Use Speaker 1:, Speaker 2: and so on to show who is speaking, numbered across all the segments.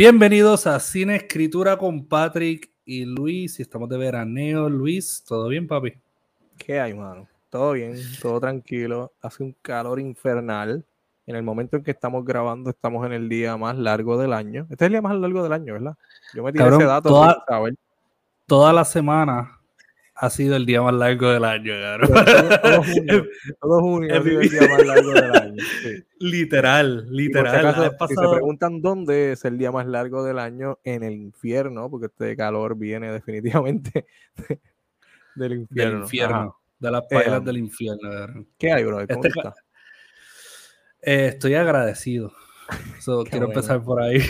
Speaker 1: Bienvenidos a Cine Escritura con Patrick y Luis. Y estamos de veraneo. Luis, ¿todo bien, papi?
Speaker 2: ¿Qué hay, mano? Todo bien, todo tranquilo. Hace un calor infernal. En el momento en que estamos grabando, estamos en el día más largo del año. Este es el día más largo del año, ¿verdad?
Speaker 1: Yo me tiré ese dato. Toda, toda la semana ha sido el día más largo del año,
Speaker 2: Todo, junio, ha sido el día más largo del año.
Speaker 1: Literal, literal.
Speaker 2: Si, se preguntan dónde es el día más largo del año, en el infierno, porque este calor viene definitivamente
Speaker 1: del infierno. Del infierno, de las pailas eh, del infierno.
Speaker 2: ¿Qué hay, bro? ¿Cómo este
Speaker 1: eh, estoy agradecido. quiero empezar por ahí.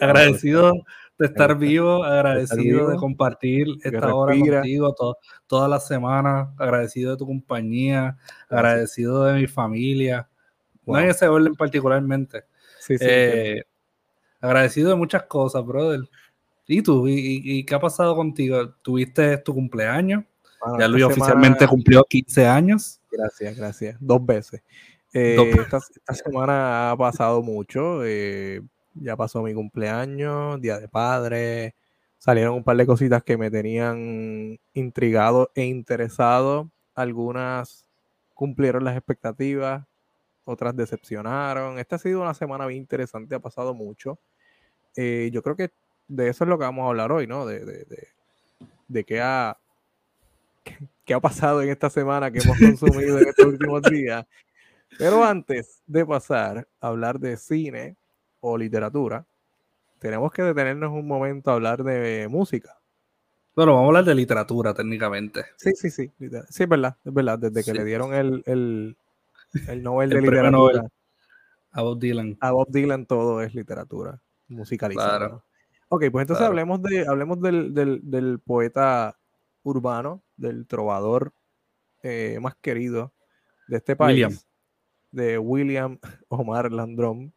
Speaker 1: agradecido de estar vivo, agradecido de compartir esta hora contigo toda la semana, agradecido de tu compañía, agradecido de mi familia, no en ese orden particularmente. Eh, agradecido de muchas cosas, brother. ¿Y tú? ¿Y, qué ha pasado contigo? ¿Tuviste tu cumpleaños? ya Luis oficialmente cumplió 15 años.
Speaker 2: Gracias, gracias. Dos veces. Eh, esta, semana ha pasado mucho. Eh, ya pasó mi cumpleaños, día de padre, salieron un par de cositas que me tenían intrigado e interesado. Algunas cumplieron las expectativas, otras decepcionaron. Esta ha sido una semana bien interesante, ha pasado mucho. Eh, yo creo que de eso es lo que vamos a hablar hoy, ¿no? De, de, de, de qué, ha, qué ha pasado en esta semana que hemos consumido en estos últimos días. Pero antes de pasar a hablar de cine, o literatura, tenemos que detenernos un momento a hablar de música.
Speaker 1: Bueno, vamos a hablar de literatura técnicamente.
Speaker 2: Sí, sí, sí. Sí, es verdad, es verdad. Desde que le dieron el, el, el Nobel de Literatura
Speaker 1: a Bob Dylan.
Speaker 2: A Bob Dylan todo es literatura musicalizada. Claro. Ok, pues entonces hablemos, de, hablemos del, del, poeta urbano, del trovador eh, más querido de este país, de William Omar Landrón,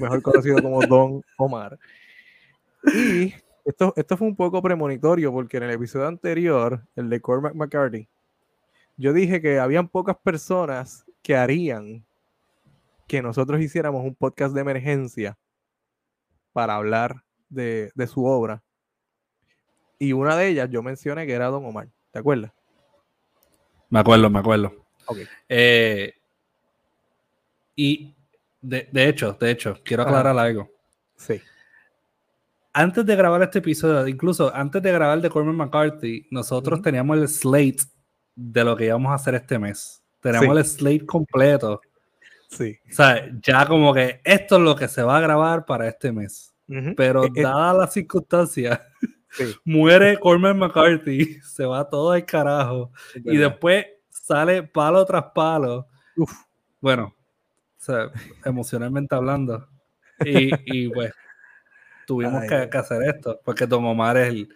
Speaker 2: mejor conocido como Don Omar. Y esto, esto fue un poco premonitorio porque en el episodio anterior, el de Cormac McCarthy, yo dije que habían pocas personas que harían que nosotros hiciéramos un podcast de emergencia para hablar de, su obra. Y una de ellas yo mencioné que era Don Omar. ¿Te acuerdas?
Speaker 1: Me acuerdo, me acuerdo. Eh, y de, hecho, de hecho, quiero aclarar algo.
Speaker 2: Sí.
Speaker 1: Antes de grabar este episodio, incluso antes de grabar de Cormac McCarthy, nosotros teníamos el slate de lo que íbamos a hacer este mes. Teníamos el slate completo.
Speaker 2: Sí.
Speaker 1: O sea, ya como que esto es lo que se va a grabar para este mes. Pero eh, eh, dadas las circunstancias, muere Cormac McCarthy, se va todo al carajo. y después sale palo tras palo. Uf. Bueno, emocionalmente hablando. Y, y pues tuvimos que, hacer esto, porque Don Omar es el,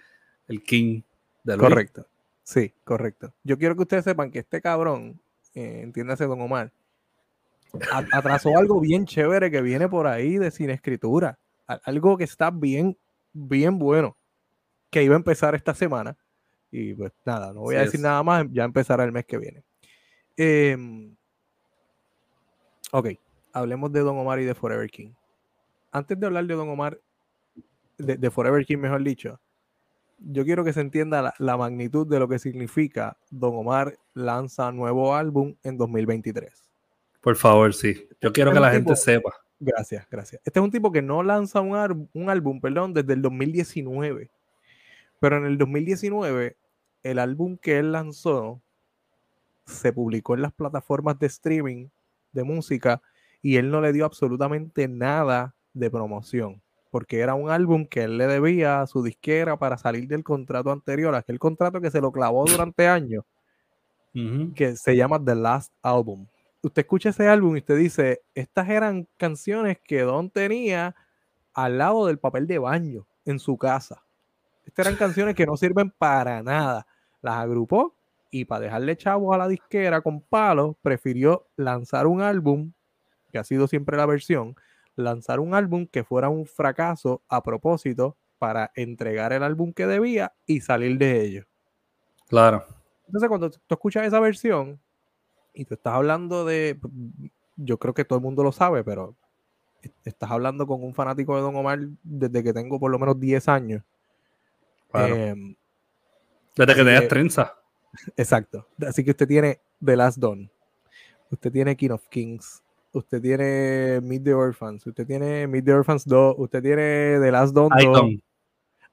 Speaker 1: el king del
Speaker 2: Correcto. Sí, correcto. Yo quiero que ustedes sepan que este cabrón, eh, entiéndase Don Omar, atrasó algo bien chévere que viene por ahí de sin escritura. Algo que está bien, bien bueno, que iba a empezar esta semana. Y pues nada, no voy a decir nada más, ya empezará el mes que viene. Eh, Ok, hablemos de Don Omar y de Forever King. Antes de hablar de Don Omar, de, Forever King, mejor dicho, yo quiero que se entienda la, magnitud de lo que significa Don Omar lanza nuevo álbum en 2023.
Speaker 1: Por favor, sí. Yo quiero este que la gente sepa.
Speaker 2: Gracias, gracias. Este es un tipo que no lanza un, un álbum, perdón, desde el 2019. Pero en el 2019, el álbum que él lanzó se publicó en las plataformas de streaming de música y él no le dio absolutamente nada de promoción, porque era un álbum que él le debía a su disquera para salir del contrato anterior, aquel contrato que se lo clavó durante años. que se llama The Last Album. Usted escucha ese álbum y usted dice, estas eran canciones que Don tenía al lado del papel de baño en su casa. Estas eran canciones que no sirven para nada. Las agrupó y para dejarle chavos a la disquera con palos, prefirió lanzar un álbum, que ha sido siempre la versión, lanzar un álbum que fuera un fracaso a propósito para entregar el álbum que debía y salir de ello.
Speaker 1: Claro.
Speaker 2: Entonces, cuando tú escuchas esa versión y tú estás hablando de, yo creo que todo el mundo lo sabe, pero estás hablando con un fanático de Don Omar desde que tengo por lo menos 10 años.
Speaker 1: Em, desde que tenías trenza.
Speaker 2: Exacto. Así que usted tiene The Last Dawn. Usted tiene King of Kings. Usted tiene Meet the Orphans. Usted tiene Meet the Orphans 2. Usted tiene The Last Dawn 2.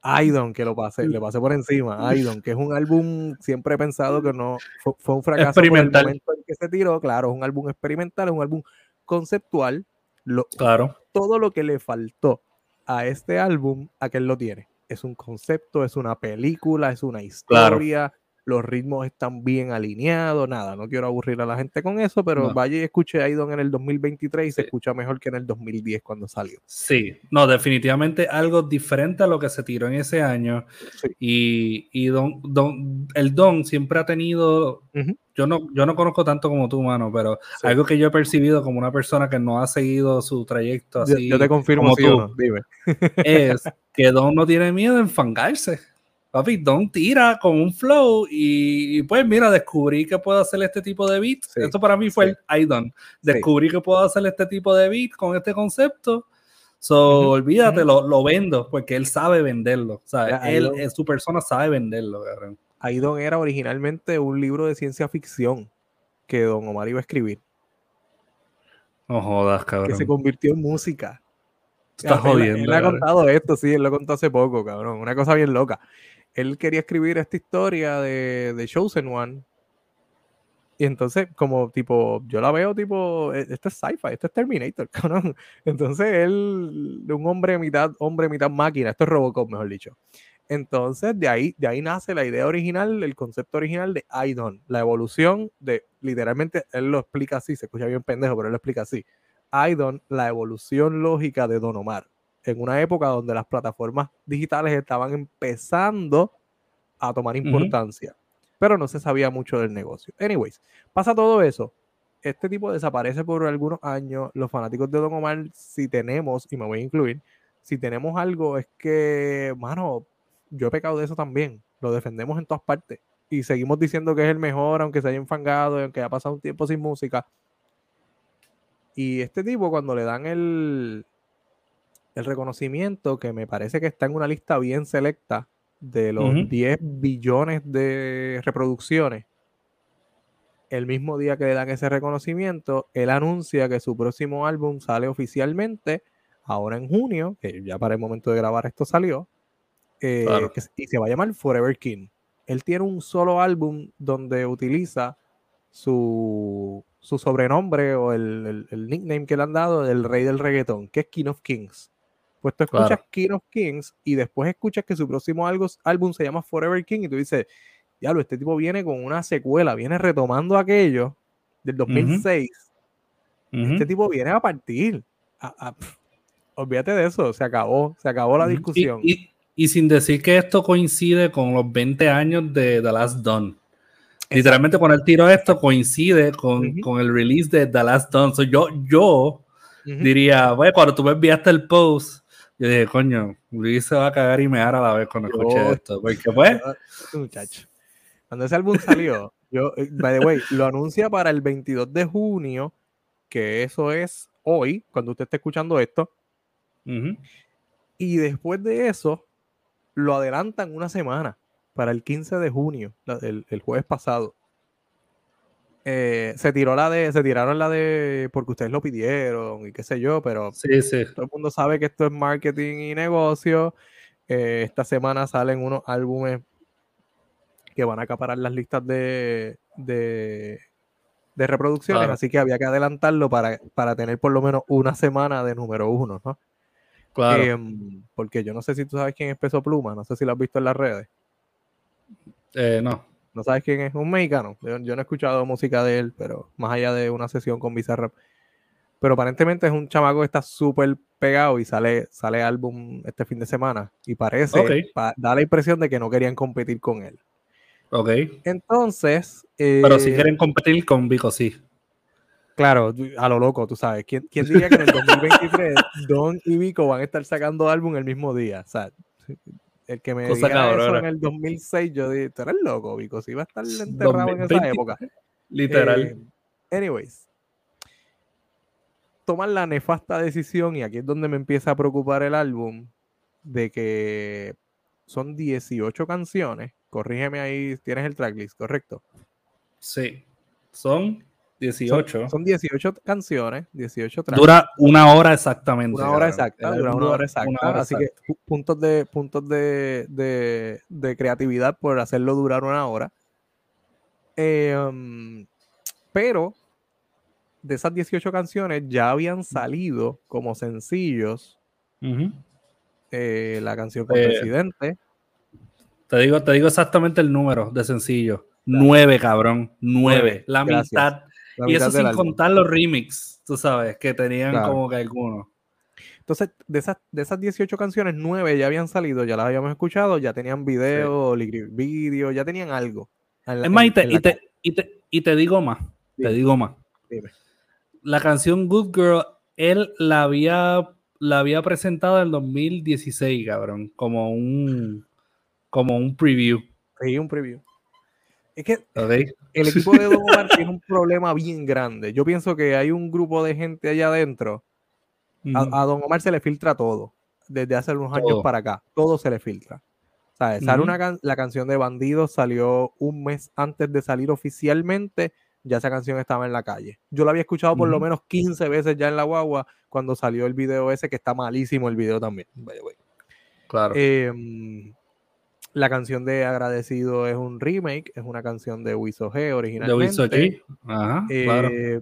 Speaker 2: Aidon, que lo pasé, le pasé por encima. Aidon, que es un álbum, siempre he pensado que no fue, un fracaso
Speaker 1: experimental.
Speaker 2: Por el momento en que se tiró. Claro, es un álbum experimental, es un álbum conceptual. Lo,
Speaker 1: claro.
Speaker 2: Todo lo que le faltó a este álbum, a que él lo tiene. Es un concepto, es una película, es una historia, los ritmos están bien alineados, nada, no quiero aburrir a la gente con eso, pero vaya y escuche Aidon en el 2023 y se escucha mejor que en el 2010 cuando salió.
Speaker 1: Sí, no, definitivamente algo diferente a lo que se tiró en ese año. Y, don, don, el Don siempre ha tenido, yo, no, yo no conozco tanto como tú, mano, pero algo que yo he percibido como una persona que no ha seguido su trayecto así.
Speaker 2: Yo, te confirmo como tú, dime.
Speaker 1: es que Don no tiene miedo en fangarse. Papi, Don tira con un flow y, pues mira, descubrí que puedo hacer este tipo de beat. Esto para mí fue el I Don. Descubrí que puedo hacer este tipo de beat con este concepto. So, olvídate, lo, vendo porque él sabe venderlo. O sea, él, su persona sabe venderlo.
Speaker 2: Aidon era originalmente un libro de ciencia ficción que Don Omar iba a escribir.
Speaker 1: No jodas, cabrón.
Speaker 2: Que se convirtió en música.
Speaker 1: Estás jodiendo.
Speaker 2: Él, ha contado esto, sí, él lo contó hace poco, cabrón. Una cosa bien loca él quería escribir esta historia de, de Chosen One. Y entonces, como tipo, yo la veo tipo, e, esto es sci-fi, esto es Terminator, cabrón. Entonces, él, un hombre mitad hombre, mitad máquina, esto es Robocop, mejor dicho. Entonces, de ahí, de ahí nace la idea original, el concepto original de Idon, la evolución de, literalmente, él lo explica así, se escucha bien pendejo, pero él lo explica así. Idon, la evolución lógica de Don Omar en una época donde las plataformas digitales estaban empezando a tomar importancia, pero no se sabía mucho del negocio. Anyways, pasa todo eso. Este tipo desaparece por algunos años. Los fanáticos de Don Omar, si tenemos, y me voy a incluir, si tenemos algo, es que, mano, yo he pecado de eso también. Lo defendemos en todas partes. Y seguimos diciendo que es el mejor, aunque se haya enfangado, aunque haya pasado un tiempo sin música. Y este tipo, cuando le dan el, el reconocimiento que me parece que está en una lista bien selecta de los 10 billones de reproducciones. El mismo día que le dan ese reconocimiento, él anuncia que su próximo álbum sale oficialmente ahora en junio, que ya para el momento de grabar esto salió, eh, y se va a llamar Forever King. Él tiene un solo álbum donde utiliza su, sobrenombre o el, el, nickname que le han dado del rey del reggaetón, que es King of Kings. Pues tú escuchas King of Kings y después escuchas que su próximo álbum se llama Forever King y tú dices, diablo, este tipo viene con una secuela, viene retomando aquello del 2006. Este tipo viene a partir. olvídate de eso, se acabó, se acabó la discusión.
Speaker 1: Y, sin decir que esto coincide con los 20 años de The Last Dawn. Literalmente cuando él tiró esto coincide con, el release de The Last Dawn. yo, yo diría, bueno, cuando tú me enviaste el post, yo dije, coño, Luis se va a cagar y me a la vez cuando escuché esto. Porque pues.
Speaker 2: Muchacho. Cuando ese álbum salió, yo, eh, by the way, lo anuncia para el 22 de junio, que eso es hoy, cuando usted esté escuchando esto. Y después de eso, lo adelantan una semana para el 15 de junio, el, el jueves pasado. Eh, se tiró la de, se tiraron la de porque ustedes lo pidieron y qué sé yo, pero
Speaker 1: sí, sí.
Speaker 2: todo el mundo sabe que esto es marketing y negocio. Eh, esta semana salen unos álbumes que van a acaparar las listas de, de, reproducciones, así que había que adelantarlo para, para, tener por lo menos una semana de número uno, ¿no?
Speaker 1: Claro. Em,
Speaker 2: porque yo no sé si tú sabes quién es Peso Pluma, no sé si lo has visto en las redes.
Speaker 1: Eh, no.
Speaker 2: ¿No sabes quién es? Un mexicano. Yo, no he escuchado música de él, pero más allá de una sesión con Bizarrap. Pero aparentemente es un chamaco que está súper pegado y sale, sale álbum este fin de semana. Y parece, da la impresión de que no querían competir con él.
Speaker 1: Ok.
Speaker 2: Entonces.
Speaker 1: Pero si eh, quieren competir con Vico, sí.
Speaker 2: Claro, a lo loco, tú sabes. ¿Quién, diría que en el 2023 Don y Vico van a estar sacando álbum el mismo día? O sea, el que me diga eso en el 2006, yo dije, tú eres loco, Vico, si iba a estar enterrado en esa época.
Speaker 1: Literal.
Speaker 2: Eh, anyways, toman la nefasta decisión, y aquí es donde me empieza a preocupar el álbum, de que son 18 canciones. Corrígeme ahí, tienes el tracklist, ¿correcto?
Speaker 1: Sí, son 18.
Speaker 2: Son, 18 canciones, 18 tracks.
Speaker 1: Dura una hora exactamente.
Speaker 2: Una hora exacta, dura una hora exacta. así que puntos de puntos de, de, creatividad por hacerlo durar una hora. Em, pero de esas 18 canciones ya habían salido como sencillos eh, la canción con Presidente.
Speaker 1: Eh, te digo, te digo exactamente el número de sencillos. Nueve, cabrón. Nueve. La mitad y eso sin contar los remix, tú sabes, que tenían como que algunos.
Speaker 2: Entonces, de esas, de esas 18 canciones, 9 ya habían salido, ya las habíamos escuchado, ya tenían video, video, ya tenían algo.
Speaker 1: es más, y, te, y, te, digo más, te digo más. La canción Good Girl, él la había, la había presentado en el 2016, cabrón, como un, como un preview.
Speaker 2: Sí, un preview. Es que el equipo de Don Omar tiene un problema bien grande. Yo pienso que hay un grupo de gente allá adentro. A, Don Omar se le filtra todo. Desde hace unos años para acá. Todo se le filtra. Sale una la canción de Bandidos salió un mes antes de salir oficialmente. Ya esa canción estaba en la calle. Yo la había escuchado por lo menos 15 veces ya en la guagua cuando salió el video ese, que está malísimo el video también.
Speaker 1: Claro.
Speaker 2: Eh, la canción de Agradecido es un remake, es una canción de Wiso G originalmente.
Speaker 1: De Ajá,
Speaker 2: eh,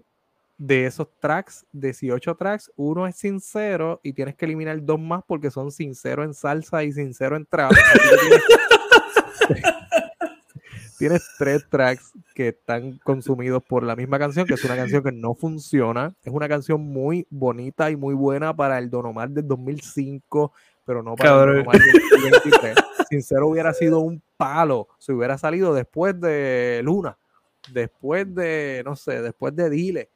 Speaker 2: De esos tracks, 18 tracks, uno es sincero y tienes que eliminar dos más porque son sincero en salsa y sincero en trap. tienes tres tracks que están consumidos por la misma canción, que es una canción que no funciona. Es una canción muy bonita y muy buena para el Don Omar del 2005, pero no para el Don Omar del 2023. Sincero hubiera sido un palo si hubiera salido después de Luna, después de, no sé, después de Dile,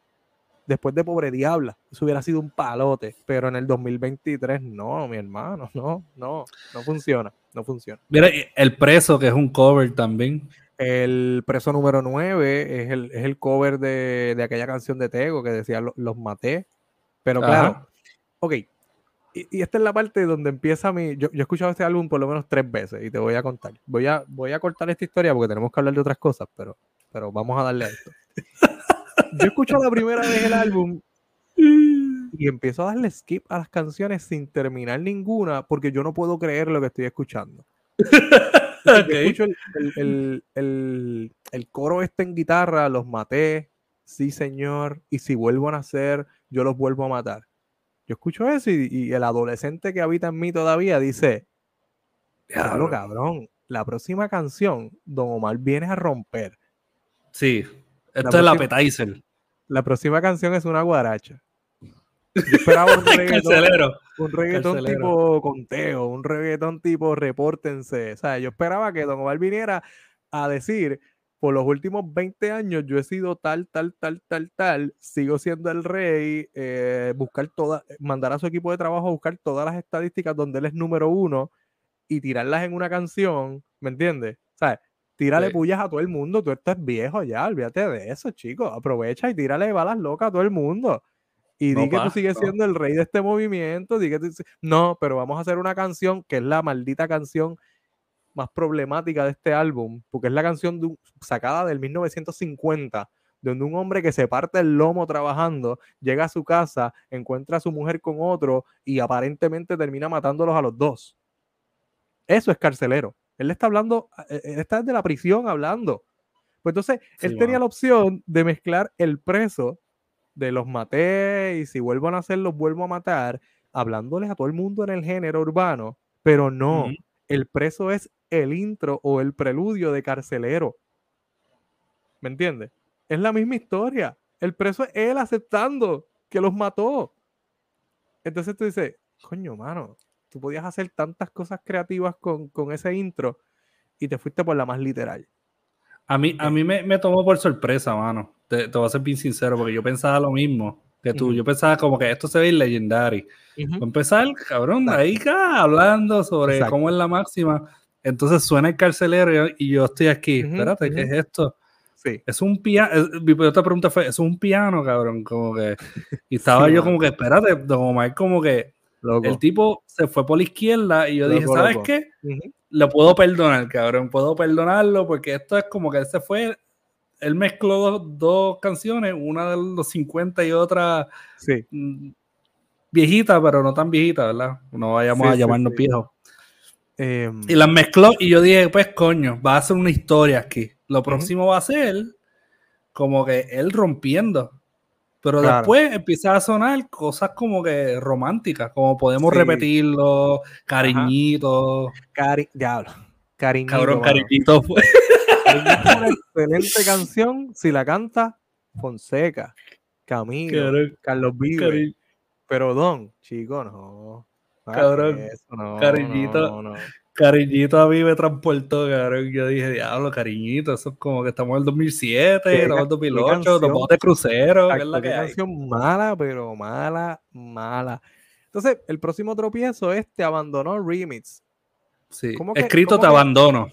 Speaker 2: después de Pobre Diabla. Eso hubiera sido un palote, pero en el 2023 no, mi hermano, no, no, no funciona, no funciona.
Speaker 1: Mira, el preso, que es un cover también.
Speaker 2: El preso número 9 es el, cover de, aquella canción de Tego que decía Los maté. Pero claro, ok, y, esta es la parte donde empieza mi. Yo, he escuchado este álbum por lo menos tres veces y te voy a contar. Voy a, voy a cortar esta historia porque tenemos que hablar de otras cosas, pero, pero vamos a darle a esto. Yo escucho la primera vez el álbum y empiezo a darle skip a las canciones sin terminar ninguna porque yo no puedo creer lo que estoy escuchando. escucho el, el, coro este en guitarra, los maté, sí señor, y si vuelvo a nacer, yo los vuelvo a matar yo escucho eso y, el adolescente que habita en mí todavía dice, claro, cabrón, la próxima canción, Don Omar viene a romper.
Speaker 1: Sí, esto es la appetizer.
Speaker 2: La próxima canción es una guaracha. Yo esperaba un reggaetón, un reggaetón tipo conteo, un reggaetón tipo repórtense. O sea, yo esperaba que Don Omar viniera a decir, por los últimos 20 años yo he sido tal, tal, tal, tal, tal, sigo siendo el rey, eh, buscar todas, mandar a su equipo de trabajo a buscar todas las estadísticas donde él es número uno y tirarlas en una canción, ¿me entiendes? ¿Sabes? Tírale pullas a todo el mundo, tú estás viejo ya, olvídate de eso, chicos, aprovecha y tírale balas locas a todo el mundo. Y di que tú sigues siendo el rey de este movimiento, di que No, pero vamos a hacer una canción que es la maldita canción más problemática de este álbum, porque es la canción sacada del 1950, donde un hombre que se parte el lomo trabajando, llega a su casa, encuentra a su mujer con otro y aparentemente termina matándolos a los dos. Eso es carcelero. Él está hablando, eh, eh, él está desde la prisión hablando. Pues entonces, él tenía la opción de mezclar el preso de los maté y si vuelvo a nacer los vuelvo a matar, hablándoles a todo el mundo en el género urbano, pero no. El preso es el intro o el preludio de Carcelero. ¿Me entiendes? Es la misma historia. El preso es él aceptando que los mató. Entonces tú dices, coño, mano, tú podías hacer tantas cosas creativas con, ese intro y te fuiste por la más literal.
Speaker 1: A mí, a mí me, tomó por sorpresa, mano. Te, te, voy a ser bien sincero, porque yo pensaba lo mismo que tú. Yo pensaba como que esto se ve legendary. Uh Empezar, cabrón, ahí hablando sobre cómo es la máxima. Entonces suena el carcelero y yo estoy aquí. Espérate, ¿qué es esto? Sí. Es un piano. Mi otra pregunta fue: ¿es un piano, cabrón? Como que. Y estaba yo como que, espérate, Don como que. El tipo se fue por la izquierda y yo dije, ¿sabes qué? Lo puedo perdonar, cabrón. Puedo perdonarlo porque esto es como que él se fue. Él mezcló dos, canciones, una de los 50 y otra
Speaker 2: sí.
Speaker 1: Mm, viejita, pero no tan viejita, ¿verdad? No vayamos a llamarnos viejos. Em, y las mezcló y yo dije, pues coño, va a ser una historia aquí. Lo próximo va a ser como que él rompiendo. Pero después empieza a sonar cosas como que románticas, como podemos repetirlo, cariñito.
Speaker 2: Cari diablo. Cariñito.
Speaker 1: Cabrón, cariñito fue.
Speaker 2: una excelente canción si la canta Fonseca, Camilo, Carlos Vives. Pero Don, chico, no.
Speaker 1: Cabrón, cariñito. Cariñito a mí me transportó, cabrón. Yo dije, diablo, cariñito, eso es como que estamos en el 2007, estamos en el 2008, nos de crucero.
Speaker 2: que es la que canción mala, pero mala, mala. Entonces, el próximo tropiezo es Te abandonó Remix.
Speaker 1: Sí, escrito Te abandono.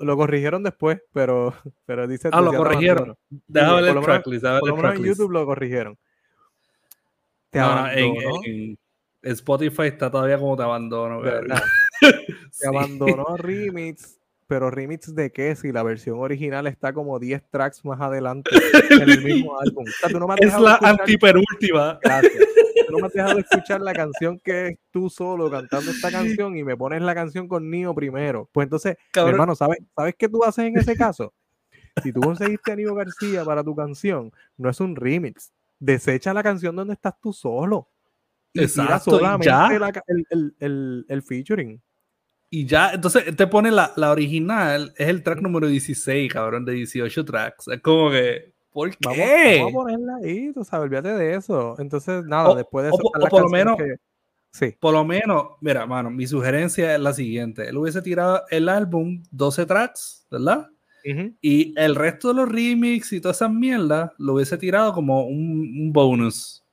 Speaker 2: lo corrigieron después, pero, pero dice.
Speaker 1: Ah, lo corrigieron. Déjame ver el tracklist.
Speaker 2: Por lo menos en YouTube lo corrigieron.
Speaker 1: Te abandonó. En, Spotify está todavía como Te abandono.
Speaker 2: Te abandonó Remix, pero remix de qué si la versión original está como 10 tracks más adelante en el mismo álbum.
Speaker 1: es la antiperúltima.
Speaker 2: Tú no me has dejado escuchar la canción que es tú solo cantando esta canción y me pones la canción con Nio primero. Pues entonces, hermano, ¿sabes, ¿sabes qué tú haces en ese caso? Si tú conseguiste a Nio García para tu canción, no es un remix. Desecha la canción donde estás tú solo. Y Exacto, solamente el, el, el featuring.
Speaker 1: Y ya, entonces te pone la, la, original, es el track número 16, cabrón, de 18 tracks. Es como que, ¿por qué?
Speaker 2: Vamos, a ponerla ahí, tú sabes, olvídate de eso. Entonces, nada, después de eso.
Speaker 1: O, por lo menos, sí. por lo menos, mira, mano, mi sugerencia es la siguiente: él hubiese tirado el álbum 12 tracks, ¿verdad? Y el resto de los remix y todas esas mierdas lo hubiese tirado como un, un bonus.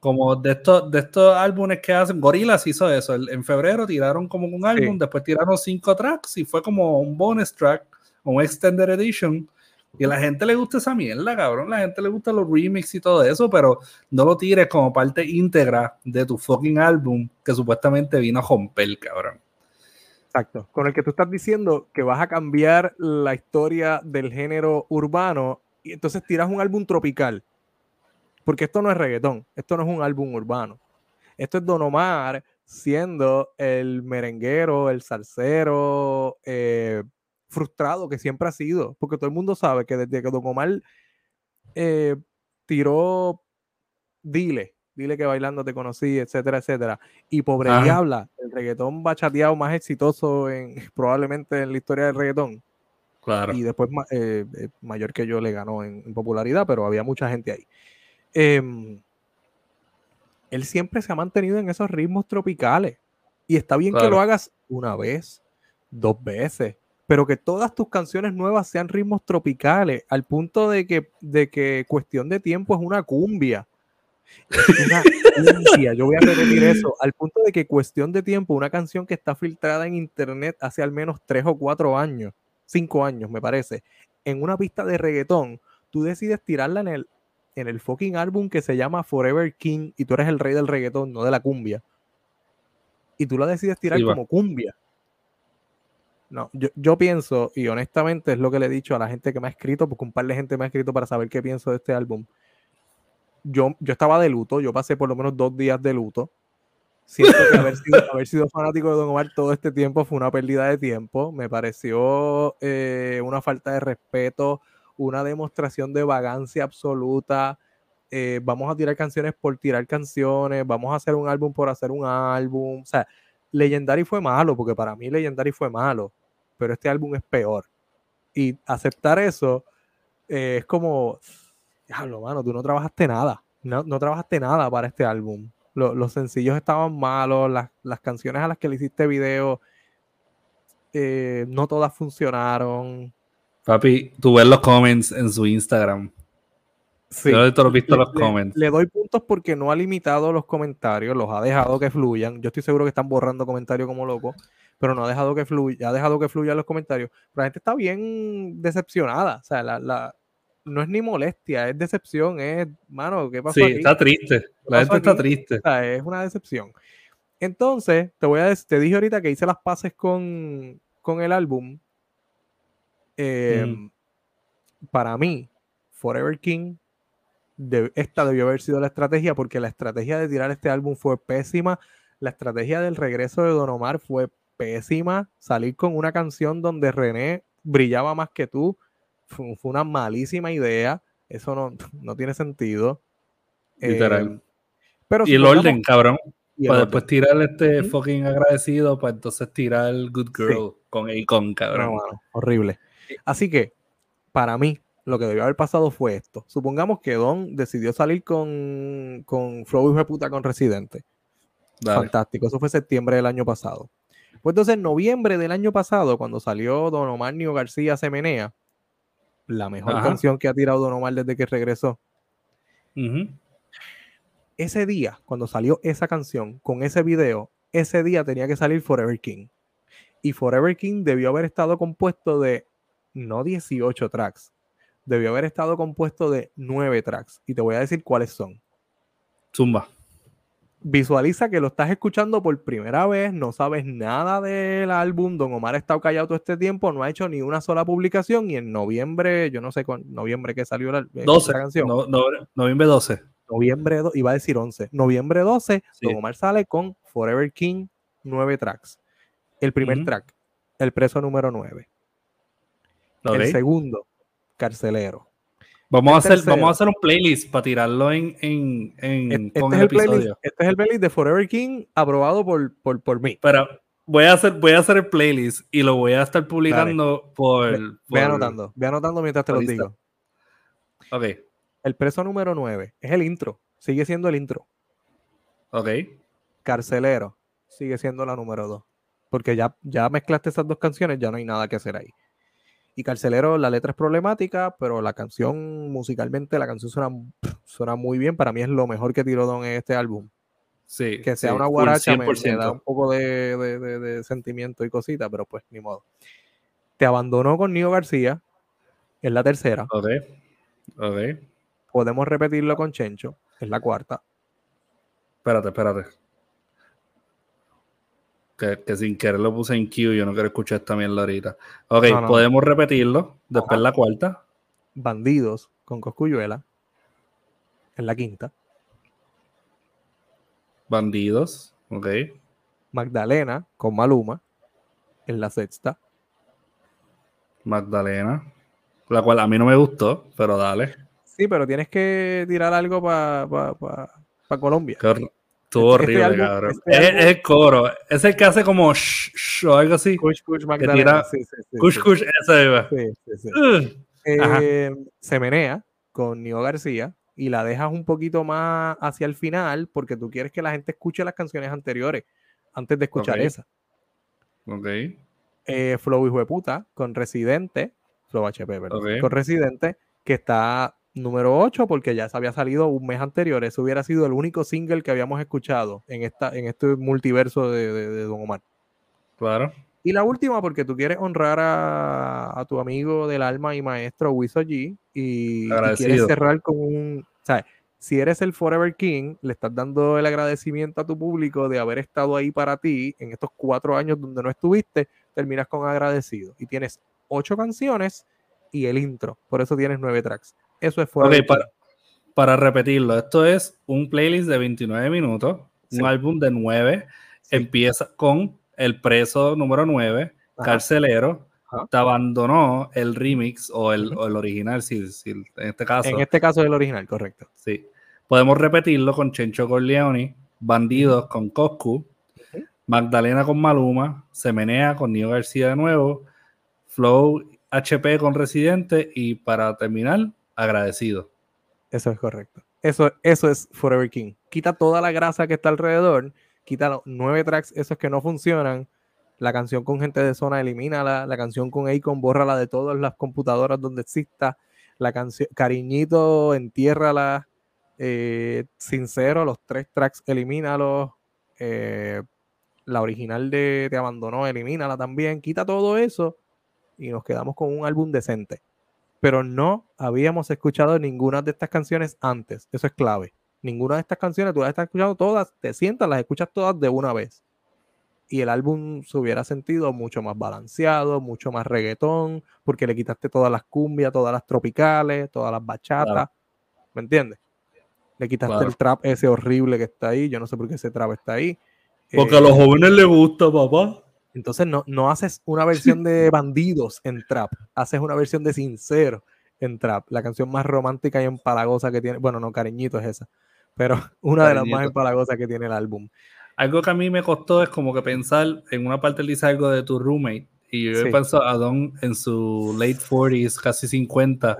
Speaker 1: Como de estos, de estos álbumes que hacen, Gorillaz hizo eso. en febrero tiraron como un álbum, después tiraron cinco tracks y fue como un bonus track, un extended edition. Y a la gente le gusta esa mierda, cabrón. La gente le gusta los remix y todo eso, pero no lo tires como parte íntegra de tu fucking álbum que supuestamente vino a romper, cabrón.
Speaker 2: Exacto. Con el que tú estás diciendo que vas a cambiar la historia del género urbano y entonces tiras un álbum tropical porque esto no es reggaetón, esto no es un álbum urbano. Esto es Don Omar siendo el merenguero, el salsero, eh, frustrado que siempre ha sido. Porque todo el mundo sabe que desde que Don Omar eh, tiró Dile, Dile que bailando te conocí, etcétera, etcétera. Y Pobre Diabla, el reggaetón bachateado más exitoso en, probablemente en la historia del reggaetón.
Speaker 1: Claro.
Speaker 2: Y después eh, mayor que yo le ganó en, popularidad, pero había mucha gente ahí. Em, él siempre se ha mantenido en esos ritmos tropicales. Y está bien que lo hagas una vez, dos veces, pero que todas tus canciones nuevas sean ritmos tropicales, al punto de que, de que cuestión de tiempo es una cumbia. una cumbia, yo voy a repetir eso, al punto de que cuestión de tiempo, una canción que está filtrada en internet hace al menos tres o cuatro años, cinco años me parece, en una pista de reggaetón, tú decides tirarla en el en el fucking álbum que se llama Forever King y tú eres el rey del reggaetón, no de la cumbia. Y tú la decides tirar como cumbia. No, yo, pienso, y honestamente es lo que le he dicho a la gente que me ha escrito, porque un par de gente me ha escrito para saber qué pienso de este álbum. Yo, yo estaba de luto, yo pasé por lo menos dos días de luto. Siento que haber sido, fanático de Don Omar todo este tiempo fue una pérdida de tiempo. Me pareció eh, una falta de respeto una demostración de vagancia absoluta. Eh, vamos a tirar canciones por tirar canciones, vamos a hacer un álbum por hacer un álbum. O sea, Legendary fue malo, porque para mí Legendary fue malo, pero este álbum es peor. Y aceptar eso eh, es como, diablo, mano, tú no trabajaste nada. No, no trabajaste nada para este álbum. los sencillos estaban malos, las, canciones a las que le hiciste video, eh, no todas funcionaron.
Speaker 1: Papi, tú ves los comments en su Instagram.
Speaker 2: Sí. Yo he visto los comments. Le, doy puntos porque no ha limitado los comentarios, los ha dejado que fluyan. Yo estoy seguro que están borrando comentarios como locos, pero no ha dejado que fluya, ha dejado que fluyan los comentarios. Pero la gente está bien decepcionada. O sea, la, no es ni molestia, es decepción, es, mano, ¿qué pasó?
Speaker 1: Sí, está triste. La gente está triste.
Speaker 2: es una decepción. Entonces, te voy a te dije ahorita que hice las paces con, con el álbum. Em, para mí, Forever King, esta debió haber sido la estrategia, porque la estrategia de tirar este álbum fue pésima. La estrategia del regreso de Don Omar fue pésima. Salir con una canción donde René brillaba más que tú fue, una malísima idea. Eso no, no tiene sentido.
Speaker 1: Literal. Em, pero y el orden, cabrón. Para después tirar este fucking agradecido, para entonces tirar el Good Girl con Akon, cabrón.
Speaker 2: horrible. Así que, para mí, lo que debió haber pasado fue esto. Supongamos que Don decidió salir con, con Flow y puta con Residente. Fantástico. Eso fue septiembre del año pasado. Pues entonces, en noviembre del año pasado, cuando salió Don Omar Nio García Semenea, la mejor canción que ha tirado Don Omar desde que regresó. Ese día, cuando salió esa canción con ese video, ese día tenía que salir Forever King. Y Forever King debió haber estado compuesto de no 18 tracks, debió haber estado compuesto de 9 tracks. Y te voy a decir cuáles son.
Speaker 1: Zumba
Speaker 2: visualiza que lo estás escuchando por primera vez, no sabes nada del álbum, Don Omar ha estado callado todo este tiempo, no ha hecho ni una sola publicación y en noviembre, yo no sé con noviembre que salió la,
Speaker 1: 12, eh, canción. noviembre 12.
Speaker 2: Noviembre, iba a decir 11. Noviembre 12, Don Omar sale con Forever King, nueve tracks. El primer track, El preso número 9. El segundo, Carcelero.
Speaker 1: Vamos a, hacer, vamos a hacer un playlist para tirarlo en, en, en
Speaker 2: este, con es el, episodio. este es el playlist de Forever King aprobado por, por, por mí.
Speaker 1: Pero voy a hacer, voy a hacer el playlist y lo voy a estar publicando por,
Speaker 2: Ve anotando, ve anotando mientras te lo digo.
Speaker 1: Ok.
Speaker 2: El preso número 9 es el intro. Sigue siendo el intro.
Speaker 1: Ok.
Speaker 2: Carcelero sigue siendo la número 2. Porque ya, ya mezclaste esas dos canciones, ya no hay nada que hacer ahí. Y Carcelero, la letra es problemática, pero la canción, musicalmente, la canción suena, suena muy bien. Para mí es lo mejor que tiró Don en este álbum.
Speaker 1: Sí.
Speaker 2: Que sea una guaracha me, da un poco de, sentimiento y cosita, pero pues ni modo. Te abandonó con Nio García, es la tercera.
Speaker 1: Ok. Ok.
Speaker 2: Podemos repetirlo con Chencho, es la cuarta.
Speaker 1: Espérate, espérate. Que, sin querer lo puse en Q, yo no quiero escuchar también la ahorita. Ok, podemos repetirlo. Después la cuarta.
Speaker 2: Bandidos con Coscuyuela. En la quinta.
Speaker 1: Bandidos, ok.
Speaker 2: Magdalena con Maluma. En la sexta.
Speaker 1: Magdalena. La cual a mí no me gustó, pero dale.
Speaker 2: Sí, pero tienes que tirar algo para pa, Colombia.
Speaker 1: Estuvo este horrible, cabrón. Este es, el coro. Es el que hace como shh, o algo así.
Speaker 2: Kush Kush Magdalena. Sí, sí,
Speaker 1: sí, kush Kush, esa iba.
Speaker 2: Eh, se menea con Nio García y la dejas un poquito más hacia el final porque tú quieres que la gente escuche las canciones anteriores antes de escuchar esa.
Speaker 1: Ok.
Speaker 2: Eh, Flow Hijo de Puta con Residente. Flow HP, perdón. Con Residente, que está número 8 porque ya se había salido un mes anterior. Eso hubiera sido el único single que habíamos escuchado en, esta, en este multiverso de, Don Omar.
Speaker 1: Claro.
Speaker 2: Y la última porque tú quieres honrar a, tu amigo del alma y maestro Wiso G y, quieres cerrar con un... ¿sabes? Si eres el Forever King, le estás dando el agradecimiento a tu público de haber estado ahí para ti en estos cuatro años donde no estuviste, terminas con agradecido. Y tienes ocho canciones y el intro. Por eso tienes nueve tracks. Eso es fuera.
Speaker 1: para, para, repetirlo, esto es un playlist de 29 minutos, un álbum de 9. Empieza con El Preso número 9, Carcelero. Te abandonó el remix o el, original, si, en este caso.
Speaker 2: En este caso es el original, correcto.
Speaker 1: Sí. Podemos repetirlo con Chencho Corleone, Bandidos con Coscu, Magdalena con Maluma, Semenea con Nio García de nuevo, Flow HP con Residente y para terminar, agradecido.
Speaker 2: Eso es correcto. Eso, eso es Forever King. Quita toda la grasa que está alrededor, quita los nueve tracks esos que no funcionan. La canción con gente de zona, elimínala. La canción con Akon, bórrala de todas las computadoras donde exista. La canción, cariñito, entiérrala. Eh, sincero, los tres tracks, elimínalos. Eh, la original de Te Abandonó, elimínala también. Quita todo eso y nos quedamos con un álbum decente pero no habíamos escuchado ninguna de estas canciones antes. Eso es clave. Ninguna de estas canciones, tú las estás escuchando todas, te sientas, las escuchas todas de una vez. Y el álbum se hubiera sentido mucho más balanceado, mucho más reggaetón, porque le quitaste todas las cumbias, todas las tropicales, todas las bachatas. ¿Me entiendes? Le quitaste el trap ese horrible que está ahí. Yo no sé por qué ese trap está ahí.
Speaker 1: Porque a los jóvenes les gusta, papá.
Speaker 2: Entonces no, no haces una versión de bandidos en trap, haces una versión de sincero en trap. La canción más romántica y empalagosa que tiene, bueno, no, cariñito es esa, pero una de las más empalagosas que tiene el álbum.
Speaker 1: Algo que a mí me costó es como que pensar, en una parte él dice algo de tu roommate, y yo he pensado a Don en su late 40s, casi 50,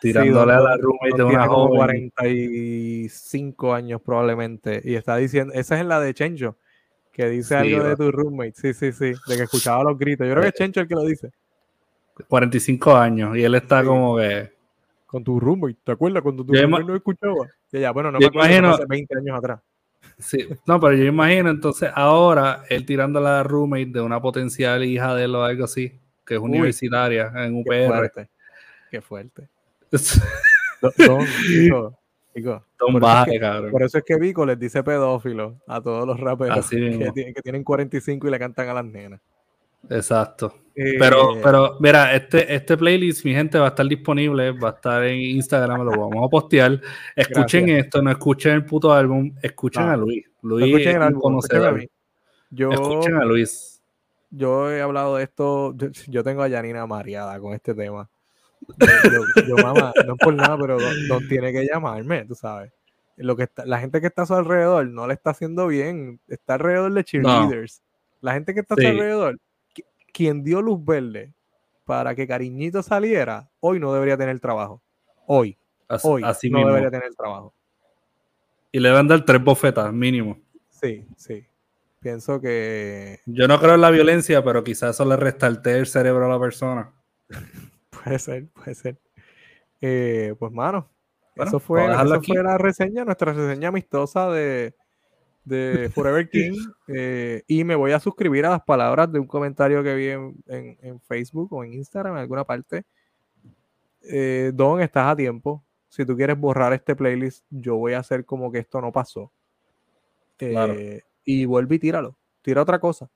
Speaker 1: tirándole a la roommate de una joven.
Speaker 2: 45 años probablemente, y está diciendo, esa es la de Chencho que dice algo de tu roommate. Sí, sí, sí. De que escuchaba los gritos. Yo creo que es Chencho el que lo dice.
Speaker 1: 45 años y él está como que.
Speaker 2: Con tu roommate. ¿Te acuerdas cuando tu roommate no escuchaba? Ya, bueno, no me acuerdo imagino... hace 20 años atrás.
Speaker 1: Sí, no, pero yo imagino entonces ahora él tirando a la roommate de una potencial hija de él o algo así, que es universitaria en UPR.
Speaker 2: Qué fuerte. Qué fuerte. por, eso es que, Vico les dice pedófilo a todos los raperos que, tienen 45 y le cantan a las nenas.
Speaker 1: Exacto. Eh, pero, pero, mira, este, este playlist, mi gente, va a estar disponible, va a estar en Instagram, lo vamos a postear. Escuchen esto, no escuchen el puto álbum, escuchen a Luis. Luis escuchen el álbum, escuchen
Speaker 2: Yo, escuchen a Luis. Yo he hablado de esto, yo, tengo a Janina mareada con este tema. Yo, mamá, no por nada, pero no, tiene que llamarme, tú sabes. Lo que está, la gente que está a su alrededor no le está haciendo bien. Está alrededor de cheerleaders. La gente que está a su alrededor, quien dio luz verde para que Cariñito saliera, hoy no debería tener trabajo. Hoy. hoy no debería tener trabajo.
Speaker 1: Y le van a dar tres bofetas, mínimo.
Speaker 2: Sí, sí. Pienso que.
Speaker 1: Yo no creo en la violencia, pero quizás eso le restarte el cerebro a la persona.
Speaker 2: Puede ser, puede ser. Eh, pues, mano, eso, fue, la reseña, nuestra reseña amistosa de, de Forever King. Eh, y me voy a suscribir a las palabras de un comentario que vi en, Facebook o en Instagram, en alguna parte. Eh, Don, estás a tiempo. Si tú quieres borrar este playlist, yo voy a hacer como que esto no pasó. Y vuelve y tíralo. Tira otra cosa.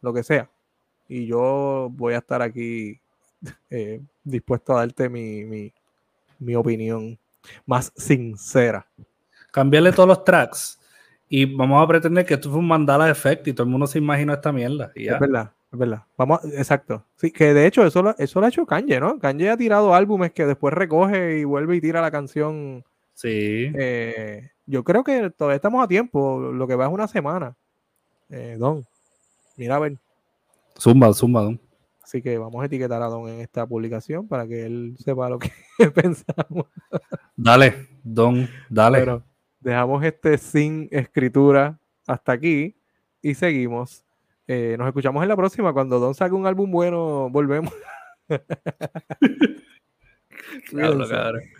Speaker 2: Lo que sea. Y yo voy a estar aquí eh, dispuesto a darte mi, mi, opinión más sincera.
Speaker 1: Cambiarle todos los tracks y vamos a pretender que esto fue un mandala effect y todo el mundo se imagina esta mierda.
Speaker 2: Es verdad, es verdad. Vamos, exacto. Sí, que de hecho eso, eso lo ha hecho Kanye, ¿no? Kanye ha tirado álbumes que después recoge y vuelve y tira la canción.
Speaker 1: Sí.
Speaker 2: Eh, yo creo que todavía estamos a tiempo. Lo que va es una semana. Eh, don, mira a ver.
Speaker 1: Zumba, zumba, Don.
Speaker 2: Así que vamos a etiquetar a Don en esta publicación para que él sepa lo que pensamos.
Speaker 1: Dale, Don, dale.
Speaker 2: dejamos este sin escritura hasta aquí y seguimos. Eh, nos escuchamos en la próxima. Cuando Don saque un álbum bueno, volvemos.